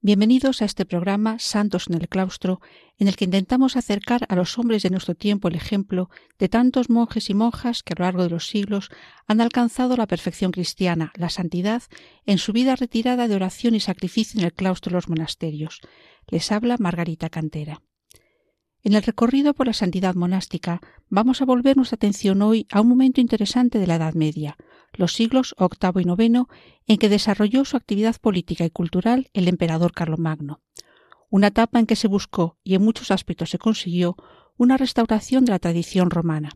bienvenidos a este programa Santos en el Claustro, en el que intentamos acercar a los hombres de nuestro tiempo el ejemplo de tantos monjes y monjas que a lo largo de los siglos han alcanzado la perfección cristiana, la santidad, en su vida retirada de oración y sacrificio en el claustro de los monasterios. Les habla Margarita Cantera. En el recorrido por la santidad monástica vamos a volver nuestra atención hoy a un momento interesante de la Edad Media, los siglos VIII y IX, en que desarrolló su actividad política y cultural el emperador Carlomagno. Una etapa en que se buscó, y en muchos aspectos se consiguió, una restauración de la tradición romana,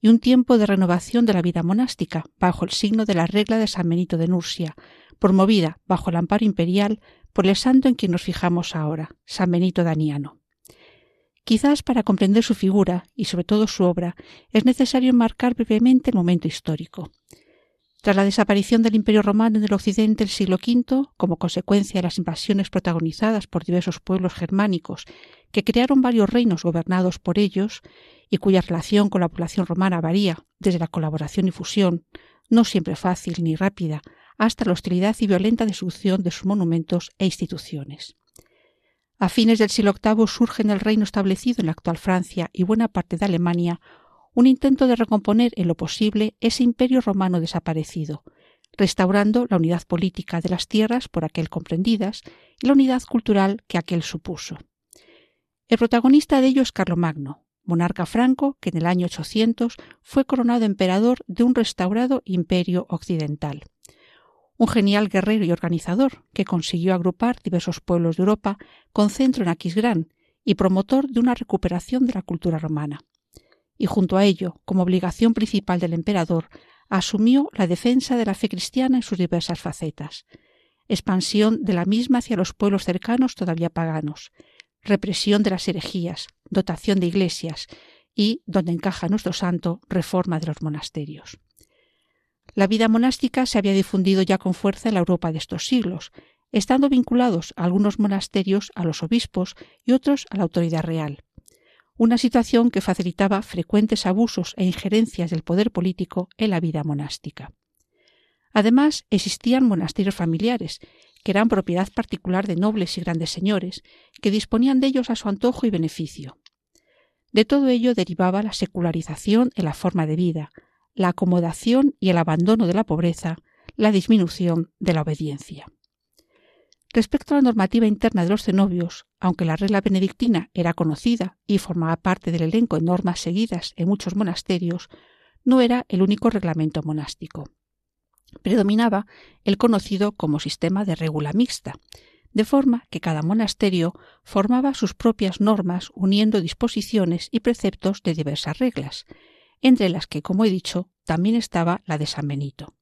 y un tiempo de renovación de la vida monástica, bajo el signo de la regla de San Benito de Nursia, promovida bajo el amparo imperial por el santo en quien nos fijamos ahora, San Benito Daniano. Quizás para comprender su figura y sobre todo su obra es necesario enmarcar brevemente el momento histórico. Tras la desaparición del Imperio romano en el occidente del siglo V, como consecuencia de las invasiones protagonizadas por diversos pueblos germánicos que crearon varios reinos gobernados por ellos y cuya relación con la población romana varía desde la colaboración y fusión, no siempre fácil ni rápida, hasta la hostilidad y violenta destrucción de sus monumentos e instituciones. A fines del siglo VIII surge en el reino establecido en la actual Francia y buena parte de Alemania un intento de recomponer en lo posible ese imperio romano desaparecido, restaurando la unidad política de las tierras por aquel comprendidas y la unidad cultural que aquel supuso. El protagonista de ello es Carlomagno, monarca franco que en el año 800 fue coronado emperador de un restaurado imperio occidental. Un genial guerrero y organizador que consiguió agrupar diversos pueblos de Europa con centro en Aquisgrán y promotor de una recuperación de la cultura romana y junto a ello, como obligación principal del emperador, asumió la defensa de la fe cristiana en sus diversas facetas, expansión de la misma hacia los pueblos cercanos todavía paganos, represión de las herejías, dotación de iglesias y, donde encaja nuestro santo, reforma de los monasterios. La vida monástica se había difundido ya con fuerza en la Europa de estos siglos, estando vinculados algunos monasterios a los obispos y otros a la autoridad real una situación que facilitaba frecuentes abusos e injerencias del poder político en la vida monástica. Además, existían monasterios familiares, que eran propiedad particular de nobles y grandes señores, que disponían de ellos a su antojo y beneficio. De todo ello derivaba la secularización en la forma de vida, la acomodación y el abandono de la pobreza, la disminución de la obediencia. Respecto a la normativa interna de los cenobios, aunque la regla benedictina era conocida y formaba parte del elenco de normas seguidas en muchos monasterios, no era el único reglamento monástico. Predominaba el conocido como sistema de regula mixta, de forma que cada monasterio formaba sus propias normas uniendo disposiciones y preceptos de diversas reglas, entre las que, como he dicho, también estaba la de San Benito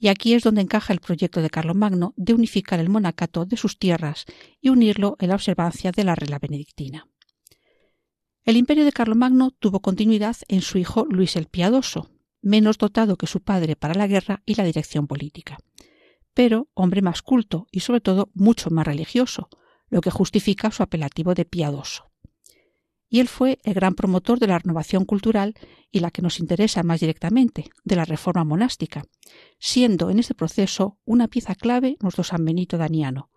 y aquí es donde encaja el proyecto de Carlomagno de unificar el monacato de sus tierras y unirlo en la observancia de la regla benedictina. El imperio de Carlomagno tuvo continuidad en su hijo Luis el Piadoso, menos dotado que su padre para la guerra y la dirección política, pero hombre más culto y sobre todo mucho más religioso, lo que justifica su apelativo de piadoso y él fue el gran promotor de la renovación cultural y la que nos interesa más directamente, de la reforma monástica, siendo en este proceso una pieza clave nuestro San Benito Daniano,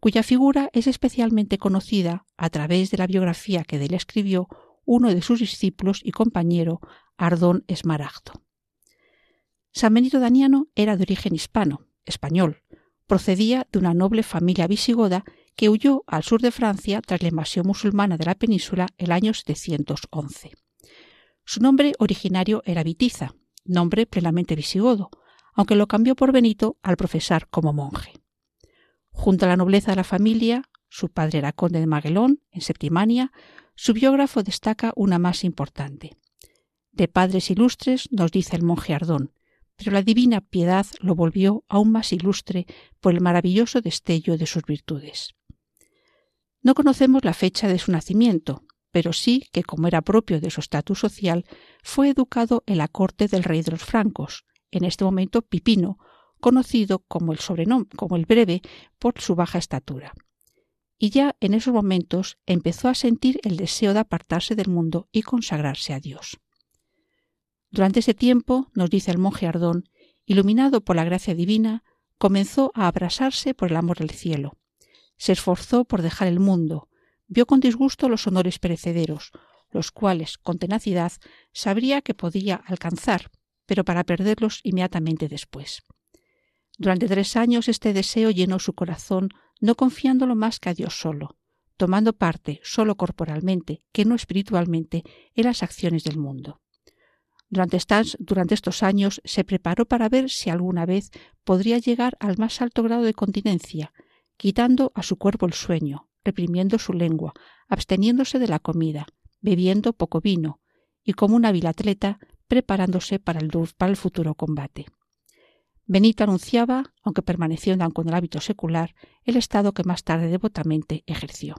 cuya figura es especialmente conocida a través de la biografía que de él escribió uno de sus discípulos y compañero, Ardón Esmaragdo. San Benito Daniano era de origen hispano, español, procedía de una noble familia visigoda que huyó al sur de Francia tras la invasión musulmana de la península el año 711. Su nombre originario era Vitiza, nombre plenamente visigodo, aunque lo cambió por Benito al profesar como monje. Junto a la nobleza de la familia, su padre era conde de Maguelón, en Septimania, su biógrafo destaca una más importante. De padres ilustres, nos dice el monje Ardón, pero la divina piedad lo volvió aún más ilustre por el maravilloso destello de sus virtudes. No conocemos la fecha de su nacimiento, pero sí que, como era propio de su estatus social, fue educado en la corte del rey de los francos, en este momento Pipino, conocido como el sobrenombre, como el breve, por su baja estatura. Y ya en esos momentos empezó a sentir el deseo de apartarse del mundo y consagrarse a Dios. Durante ese tiempo, nos dice el monje Ardón, iluminado por la gracia divina, comenzó a abrasarse por el amor del cielo. Se esforzó por dejar el mundo, vio con disgusto los honores perecederos, los cuales, con tenacidad, sabría que podía alcanzar, pero para perderlos inmediatamente después. Durante tres años este deseo llenó su corazón, no confiándolo más que a Dios solo, tomando parte solo corporalmente, que no espiritualmente, en las acciones del mundo. Durante, durante estos años se preparó para ver si alguna vez podría llegar al más alto grado de continencia, quitando a su cuerpo el sueño, reprimiendo su lengua, absteniéndose de la comida, bebiendo poco vino, y como un hábil atleta preparándose para el, futuro combate. Benito anunciaba, aunque permaneció con el hábito secular, el estado que más tarde devotamente ejerció.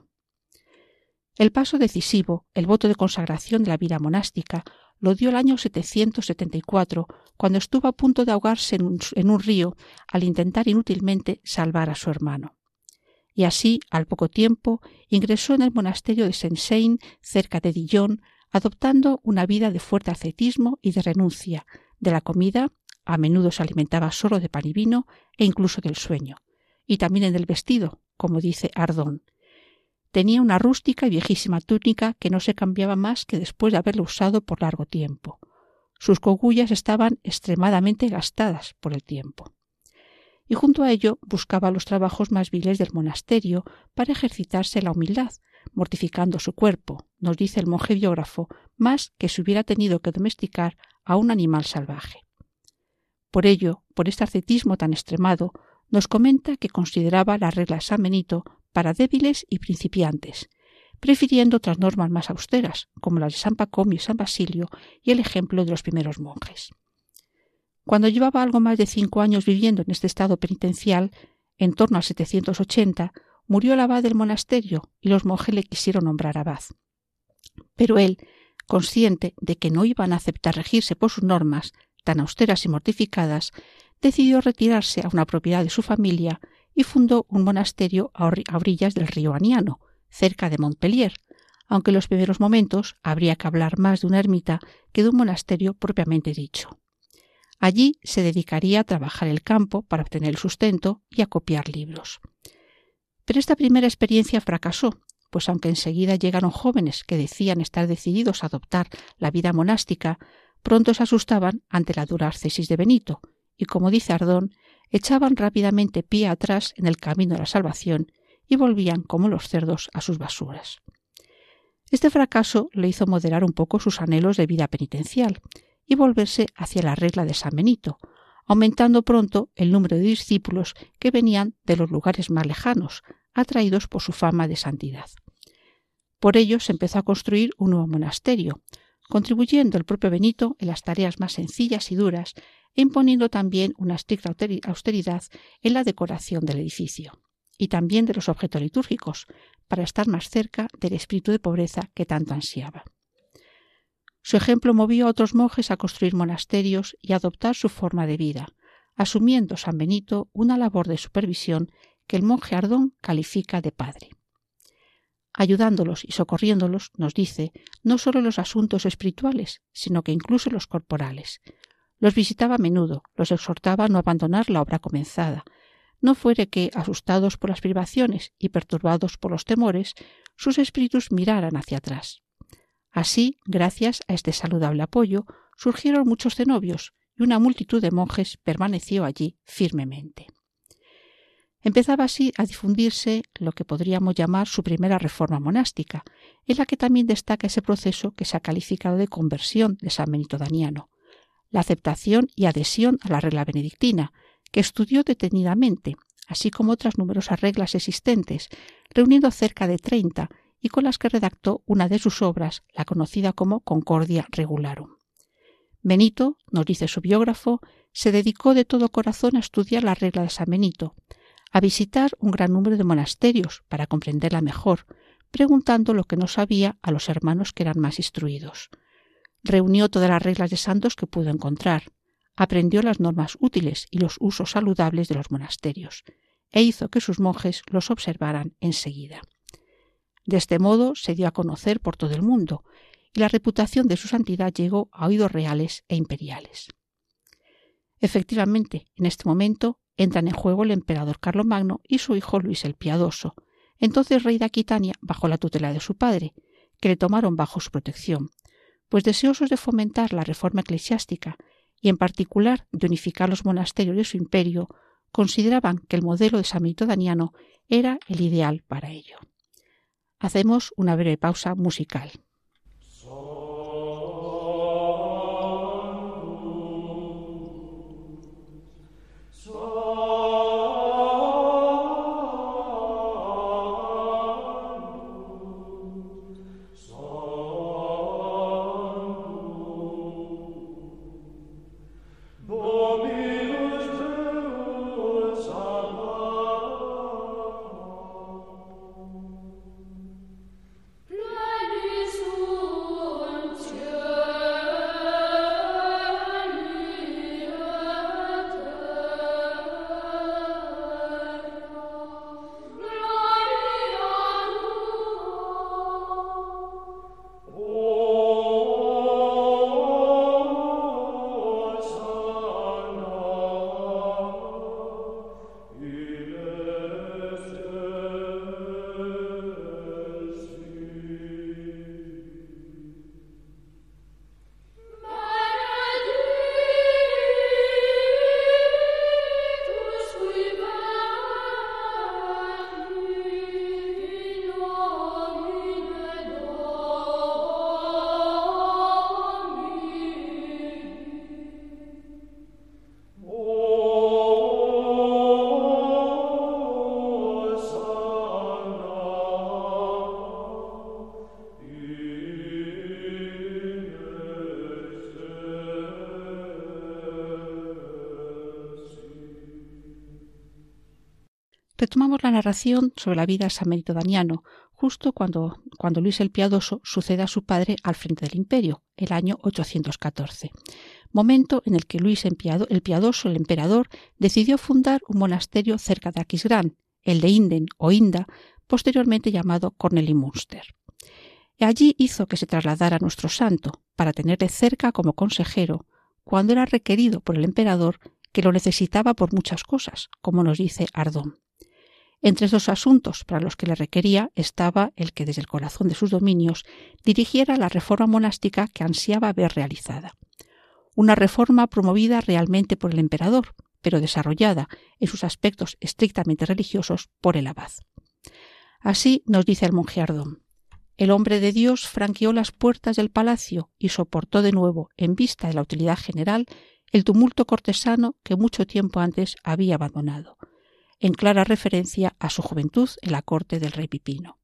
El paso decisivo, el voto de consagración de la vida monástica, lo dio el año 774, cuando estuvo a punto de ahogarse en un río al intentar inútilmente salvar a su hermano. Y así, al poco tiempo, ingresó en el monasterio de Saint-Seine, cerca de Dijon, adoptando una vida de fuerte ascetismo y de renuncia. De la comida, a menudo se alimentaba solo de pan y vino, e incluso del sueño. Y también en el vestido, como dice Ardón. Tenía una rústica y viejísima túnica que no se cambiaba más que después de haberla usado por largo tiempo. Sus cogullas estaban extremadamente gastadas por el tiempo y junto a ello buscaba los trabajos más viles del monasterio para ejercitarse la humildad, mortificando su cuerpo, nos dice el monje biógrafo, más que si hubiera tenido que domesticar a un animal salvaje. Por ello, por este ascetismo tan extremado, nos comenta que consideraba la regla San Benito para débiles y principiantes, prefiriendo otras normas más austeras, como las de San Pacomio y San Basilio y el ejemplo de los primeros monjes. Cuando llevaba algo más de cinco años viviendo en este estado penitencial, en torno a 780, murió el abad del monasterio y los monjes le quisieron nombrar abad. Pero él, consciente de que no iban a aceptar regirse por sus normas, tan austeras y mortificadas, decidió retirarse a una propiedad de su familia y fundó un monasterio a orillas del río Aniano, cerca de Montpellier, aunque en los primeros momentos habría que hablar más de una ermita que de un monasterio propiamente dicho. Allí se dedicaría a trabajar el campo para obtener el sustento y a copiar libros. Pero esta primera experiencia fracasó, pues aunque enseguida llegaron jóvenes que decían estar decididos a adoptar la vida monástica, pronto se asustaban ante la dura ascesis de Benito, y como dice Ardón, echaban rápidamente pie atrás en el camino de la salvación y volvían como los cerdos a sus basuras. Este fracaso le hizo moderar un poco sus anhelos de vida penitencial y volverse hacia la regla de San Benito, aumentando pronto el número de discípulos que venían de los lugares más lejanos, atraídos por su fama de santidad. Por ello se empezó a construir un nuevo monasterio, contribuyendo el propio Benito en las tareas más sencillas y duras e imponiendo también una estricta austeridad en la decoración del edificio y también de los objetos litúrgicos, para estar más cerca del espíritu de pobreza que tanto ansiaba. Su ejemplo movió a otros monjes a construir monasterios y a adoptar su forma de vida, asumiendo San Benito una labor de supervisión que el monje Ardón califica de padre. Ayudándolos y socorriéndolos, nos dice, no solo los asuntos espirituales, sino que incluso los corporales. Los visitaba a menudo, los exhortaba a no abandonar la obra comenzada, no fuere que, asustados por las privaciones y perturbados por los temores, sus espíritus miraran hacia atrás. Así, gracias a este saludable apoyo, surgieron muchos cenobios y una multitud de monjes permaneció allí firmemente. Empezaba así a difundirse lo que podríamos llamar su primera reforma monástica, en la que también destaca ese proceso que se ha calificado de conversión de San Benito Daniano, la aceptación y adhesión a la regla benedictina, que estudió detenidamente, así como otras numerosas reglas existentes, reuniendo cerca de treinta y con las que redactó una de sus obras, la conocida como Concordia Regularum. Benito, nos dice su biógrafo, se dedicó de todo corazón a estudiar la regla de San Benito, a visitar un gran número de monasterios para comprenderla mejor, preguntando lo que no sabía a los hermanos que eran más instruidos. Reunió todas las reglas de santos que pudo encontrar, aprendió las normas útiles y los usos saludables de los monasterios, e hizo que sus monjes los observaran enseguida. De este modo se dio a conocer por todo el mundo, y la reputación de su santidad llegó a oídos reales e imperiales. Efectivamente, en este momento entran en juego el emperador Carlomagno y su hijo Luis el Piadoso, entonces rey de Aquitania bajo la tutela de su padre, que le tomaron bajo su protección, pues deseosos de fomentar la reforma eclesiástica y en particular de unificar los monasterios de su imperio, consideraban que el modelo de San Benito Daniano era el ideal para ello. Hacemos una breve pausa musical. La narración sobre la vida de San Benito Daniano, justo cuando, cuando Luis el Piadoso sucede a su padre al frente del imperio, el año 814, momento en el que Luis el Piadoso, el emperador, decidió fundar un monasterio cerca de Aquisgrán, el de Inden o Inda, posteriormente llamado Cornelimünster. Allí hizo que se trasladara nuestro santo, para tenerle cerca como consejero, cuando era requerido por el emperador que lo necesitaba por muchas cosas, como nos dice Ardón. Entre estos asuntos para los que le requería estaba el que desde el corazón de sus dominios dirigiera la reforma monástica que ansiaba ver realizada. Una reforma promovida realmente por el emperador, pero desarrollada en sus aspectos estrictamente religiosos por el abad. Así nos dice el monje Ardón. El hombre de Dios franqueó las puertas del palacio y soportó de nuevo, en vista de la utilidad general, el tumulto cortesano que mucho tiempo antes había abandonado en clara referencia a su juventud en la corte del rey Pipino.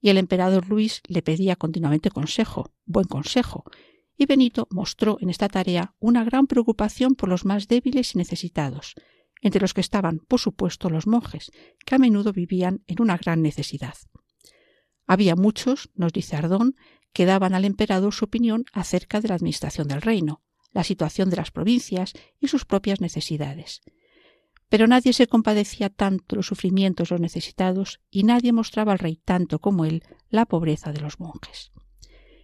Y el emperador Luis le pedía continuamente consejo, buen consejo, y Benito mostró en esta tarea una gran preocupación por los más débiles y necesitados, entre los que estaban, por supuesto, los monjes, que a menudo vivían en una gran necesidad. Había muchos, nos dice Ardón, que daban al emperador su opinión acerca de la administración del reino, la situación de las provincias y sus propias necesidades, pero nadie se compadecía tanto los sufrimientos de los necesitados y nadie mostraba al rey tanto como él la pobreza de los monjes.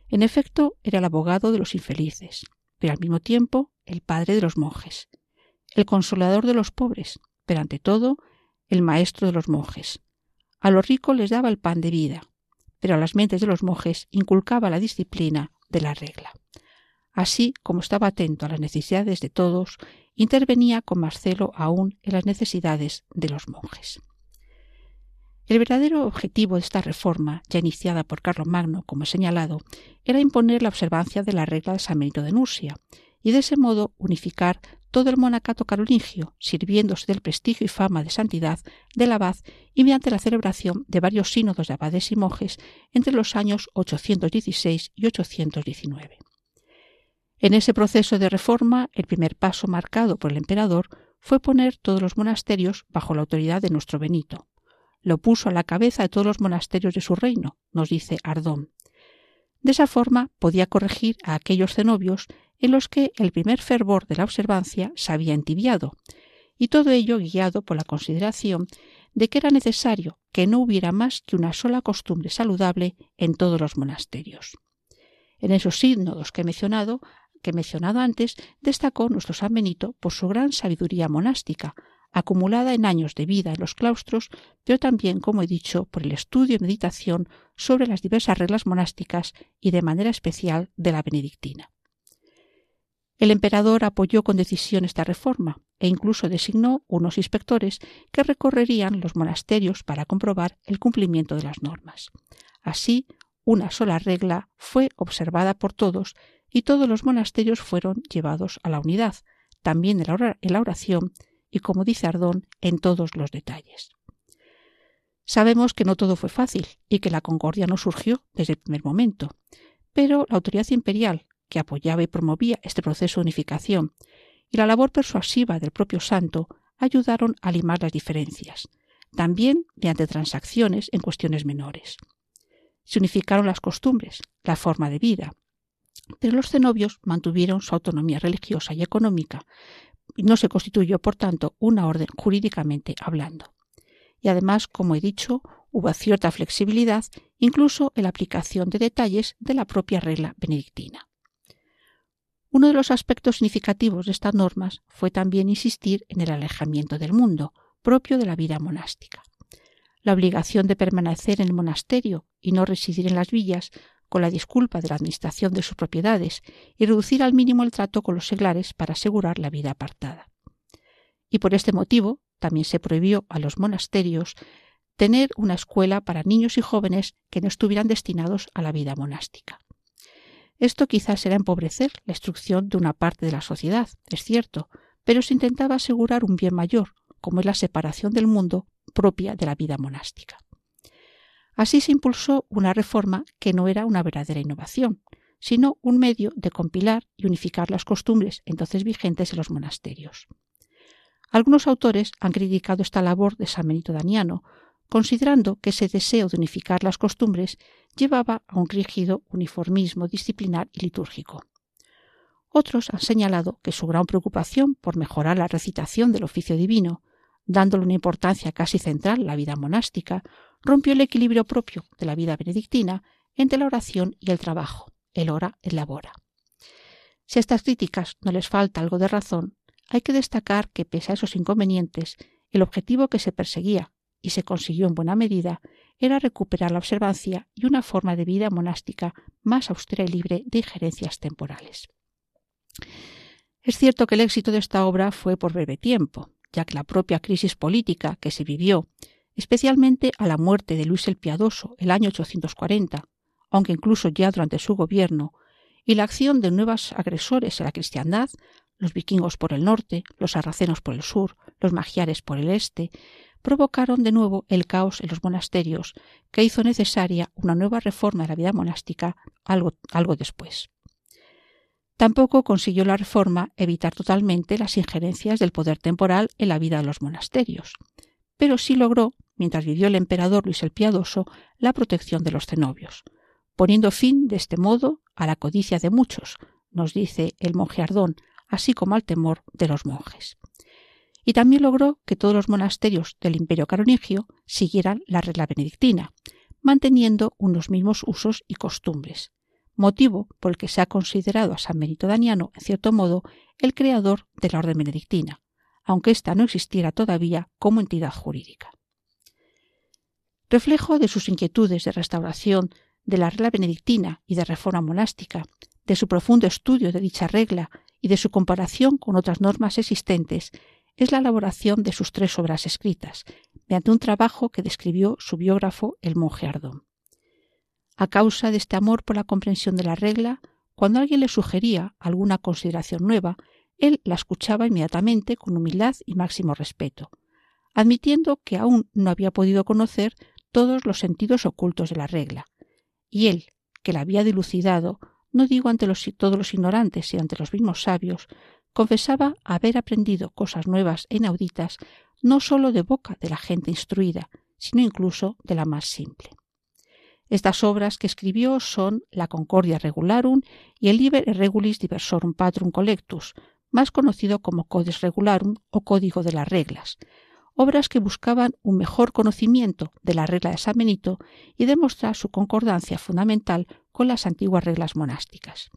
En efecto, era el abogado de los infelices, pero al mismo tiempo el padre de los monjes, el consolador de los pobres, pero ante todo el maestro de los monjes. A los ricos les daba el pan de vida, pero a las mentes de los monjes inculcaba la disciplina de la regla. Así como estaba atento a las necesidades de todos, intervenía con más celo aún en las necesidades de los monjes. El verdadero objetivo de esta reforma, ya iniciada por Magno, como he señalado, era imponer la observancia de la regla de San Benito de Nursia y de ese modo unificar todo el monacato carolingio, sirviéndose del prestigio y fama de santidad del abad y mediante la celebración de varios sínodos de abades y monjes entre los años 816 y 819. En ese proceso de reforma, el primer paso marcado por el emperador fue poner todos los monasterios bajo la autoridad de nuestro Benito, lo puso a la cabeza de todos los monasterios de su reino, nos dice Ardón. De esa forma podía corregir a aquellos cenobios en los que el primer fervor de la observancia se había entibiado, y todo ello guiado por la consideración de que era necesario que no hubiera más que una sola costumbre saludable en todos los monasterios. En esos sínodos que he mencionado, que mencionado antes, destacó nuestro San Benito por su gran sabiduría monástica, acumulada en años de vida en los claustros, pero también, como he dicho, por el estudio y meditación sobre las diversas reglas monásticas y de manera especial de la benedictina. El emperador apoyó con decisión esta reforma e incluso designó unos inspectores que recorrerían los monasterios para comprobar el cumplimiento de las normas. Así, una sola regla fue observada por todos y todos los monasterios fueron llevados a la unidad, también en la oración y, como dice Ardón, en todos los detalles. Sabemos que no todo fue fácil y que la concordia no surgió desde el primer momento, pero la autoridad imperial, que apoyaba y promovía este proceso de unificación, y la labor persuasiva del propio santo ayudaron a limar las diferencias, también mediante transacciones en cuestiones menores. Se unificaron las costumbres, la forma de vida, pero los cenobios mantuvieron su autonomía religiosa y económica, no se constituyó, por tanto, una orden jurídicamente hablando. Y además, como he dicho, hubo cierta flexibilidad incluso en la aplicación de detalles de la propia regla benedictina. Uno de los aspectos significativos de estas normas fue también insistir en el alejamiento del mundo, propio de la vida monástica. La obligación de permanecer en el monasterio y no residir en las villas con la disculpa de la administración de sus propiedades y reducir al mínimo el trato con los seglares para asegurar la vida apartada. Y por este motivo también se prohibió a los monasterios tener una escuela para niños y jóvenes que no estuvieran destinados a la vida monástica. Esto quizás era empobrecer la instrucción de una parte de la sociedad, es cierto, pero se intentaba asegurar un bien mayor, como es la separación del mundo propia de la vida monástica. Así se impulsó una reforma que no era una verdadera innovación, sino un medio de compilar y unificar las costumbres entonces vigentes en los monasterios. Algunos autores han criticado esta labor de San Benito Daniano considerando que ese deseo de unificar las costumbres llevaba a un rígido uniformismo disciplinar y litúrgico. Otros han señalado que su gran preocupación por mejorar la recitación del oficio divino, dándole una importancia casi central a la vida monástica, rompió el equilibrio propio de la vida benedictina entre la oración y el trabajo, el ora el labora. Si a estas críticas no les falta algo de razón, hay que destacar que, pese a esos inconvenientes, el objetivo que se perseguía y se consiguió en buena medida, era recuperar la observancia y una forma de vida monástica más austera y libre de injerencias temporales. Es cierto que el éxito de esta obra fue por breve tiempo, ya que la propia crisis política que se vivió, especialmente a la muerte de Luis el Piadoso el año 840, aunque incluso ya durante su gobierno, y la acción de nuevos agresores a la cristiandad, los vikingos por el norte, los sarracenos por el sur, los magiares por el este, provocaron de nuevo el caos en los monasterios, que hizo necesaria una nueva reforma de la vida monástica algo, algo después. Tampoco consiguió la reforma evitar totalmente las injerencias del poder temporal en la vida de los monasterios, pero sí logró, mientras vivió el emperador Luis el Piadoso, la protección de los cenobios, poniendo fin de este modo a la codicia de muchos, nos dice el monje Ardón, así como al temor de los monjes. Y también logró que todos los monasterios del Imperio Carolingio siguieran la regla benedictina, manteniendo unos mismos usos y costumbres, motivo por el que se ha considerado a San Benito Daniano, en cierto modo, el creador de la orden benedictina, aunque ésta no existiera todavía como entidad jurídica. Reflejo de sus inquietudes de restauración de la regla benedictina y de reforma monástica, de su profundo estudio de dicha regla y de su comparación con otras normas existentes, es la elaboración de sus tres obras escritas, mediante un trabajo que describió su biógrafo el monje Ardón. A causa de este amor por la comprensión de la regla, cuando alguien le sugería alguna consideración nueva, él la escuchaba inmediatamente con humildad y máximo respeto, admitiendo que aún no había podido conocer todos los sentidos ocultos de la regla, y él, que la había dilucidado, no digo ante todos los ignorantes, sino ante los mismos sabios, confesaba haber aprendido cosas nuevas e inauditas no sólo de boca de la gente instruida, sino incluso de la más simple. Estas obras que escribió son la Concordia Regularum y el Liber Regulis Diversorum Patrum Collectus, más conocido como Codex Regularum o Código de las Reglas, obras que buscaban un mejor conocimiento de la regla de San Benito y demostrar su concordancia fundamental con las antiguas reglas monásticas.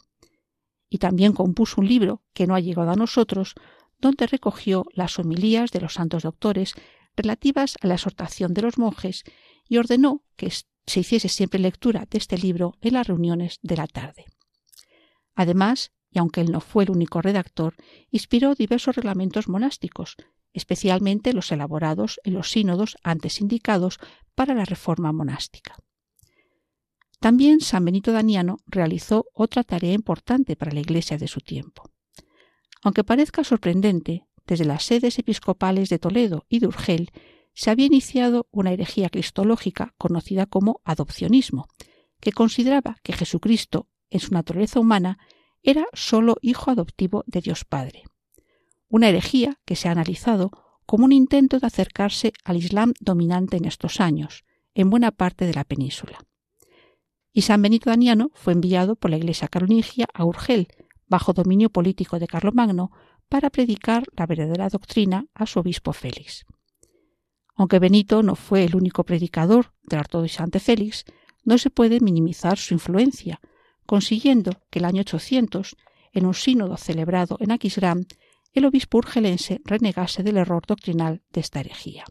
Y también compuso un libro que no ha llegado a nosotros, donde recogió las homilías de los santos doctores relativas a la exhortación de los monjes y ordenó que se hiciese siempre lectura de este libro en las reuniones de la tarde. Además, y aunque él no fue el único redactor, inspiró diversos reglamentos monásticos, especialmente los elaborados en los sínodos antes indicados para la reforma monástica. También San Benito Daniano realizó otra tarea importante para la Iglesia de su tiempo. Aunque parezca sorprendente, desde las sedes episcopales de Toledo y de Urgel se había iniciado una herejía cristológica conocida como adopcionismo, que consideraba que Jesucristo, en su naturaleza humana, era sólo hijo adoptivo de Dios Padre. Una herejía que se ha analizado como un intento de acercarse al Islam dominante en estos años, en buena parte de la península. Y San Benito Daniano fue enviado por la Iglesia carolingia a Urgel, bajo dominio político de Carlomagno, para predicar la verdadera doctrina a su obispo Félix. Aunque Benito no fue el único predicador del ortodoxo ante Félix, no se puede minimizar su influencia, consiguiendo que el año 800, en un sínodo celebrado en Aquisgrán, el obispo urgelense renegase del error doctrinal de esta herejía.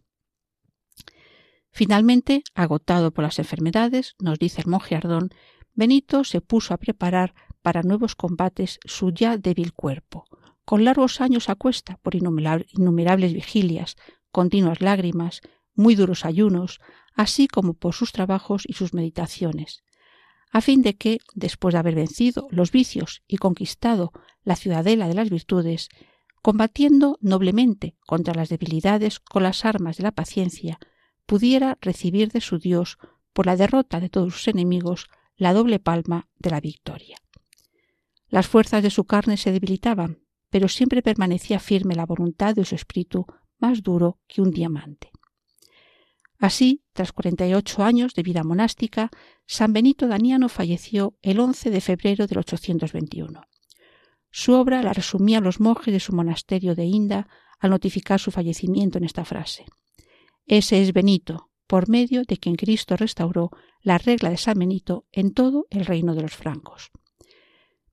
Finalmente, agotado por las enfermedades, nos dice el monje Ardón, Benito se puso a preparar para nuevos combates su ya débil cuerpo, con largos años a cuesta por innumerables vigilias, continuas lágrimas, muy duros ayunos, así como por sus trabajos y sus meditaciones, a fin de que, después de haber vencido los vicios y conquistado la ciudadela de las virtudes, combatiendo noblemente contra las debilidades con las armas de la paciencia, pudiera recibir de su Dios, por la derrota de todos sus enemigos, la doble palma de la victoria. Las fuerzas de su carne se debilitaban, pero siempre permanecía firme la voluntad de su espíritu más duro que un diamante. Así, tras 48 años de vida monástica, San Benito Daniano falleció el 11 de febrero del 821. Su obra la resumían los monjes de su monasterio de Inda al notificar su fallecimiento en esta frase. Ese es Benito, por medio de quien Cristo restauró la regla de San Benito en todo el reino de los francos.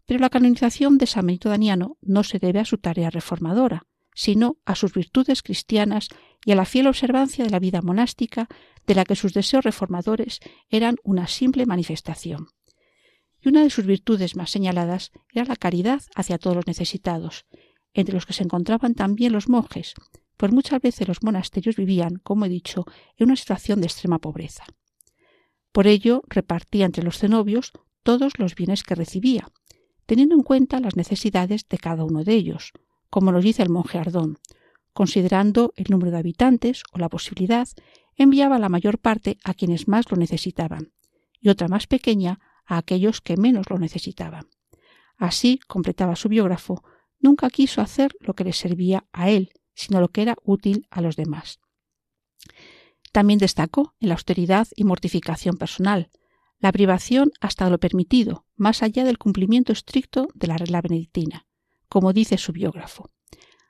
Pero la canonización de San Benito Daniano no se debe a su tarea reformadora, sino a sus virtudes cristianas y a la fiel observancia de la vida monástica de la que sus deseos reformadores eran una simple manifestación. Y una de sus virtudes más señaladas era la caridad hacia todos los necesitados, entre los que se encontraban también los monjes, pues muchas veces los monasterios vivían, como he dicho, en una situación de extrema pobreza. Por ello, repartía entre los cenobios todos los bienes que recibía, teniendo en cuenta las necesidades de cada uno de ellos, como nos dice el monje Ardón. Considerando el número de habitantes o la posibilidad, enviaba la mayor parte a quienes más lo necesitaban, y otra más pequeña a aquellos que menos lo necesitaban. Así, completaba su biógrafo, nunca quiso hacer lo que le servía a él, sino lo que era útil a los demás. También destacó en la austeridad y mortificación personal, la privación hasta lo permitido, más allá del cumplimiento estricto de la regla benedictina, como dice su biógrafo.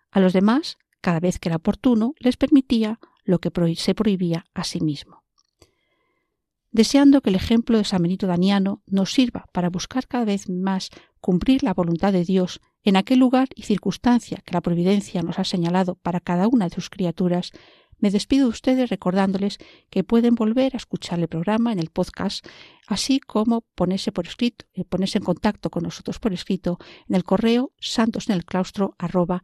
A los demás, cada vez que era oportuno, les permitía lo que se prohibía a sí mismo. Deseando que el ejemplo de San Benito Daniano nos sirva para buscar cada vez más cumplir la voluntad de Dios en aquel lugar y circunstancia que la providencia nos ha señalado para cada una de sus criaturas, me despido de ustedes recordándoles que pueden volver a escuchar el programa en el podcast, así como ponerse por escrito, eh, ponerse en contacto con nosotros por escrito en el correo santosnelclaustro arroba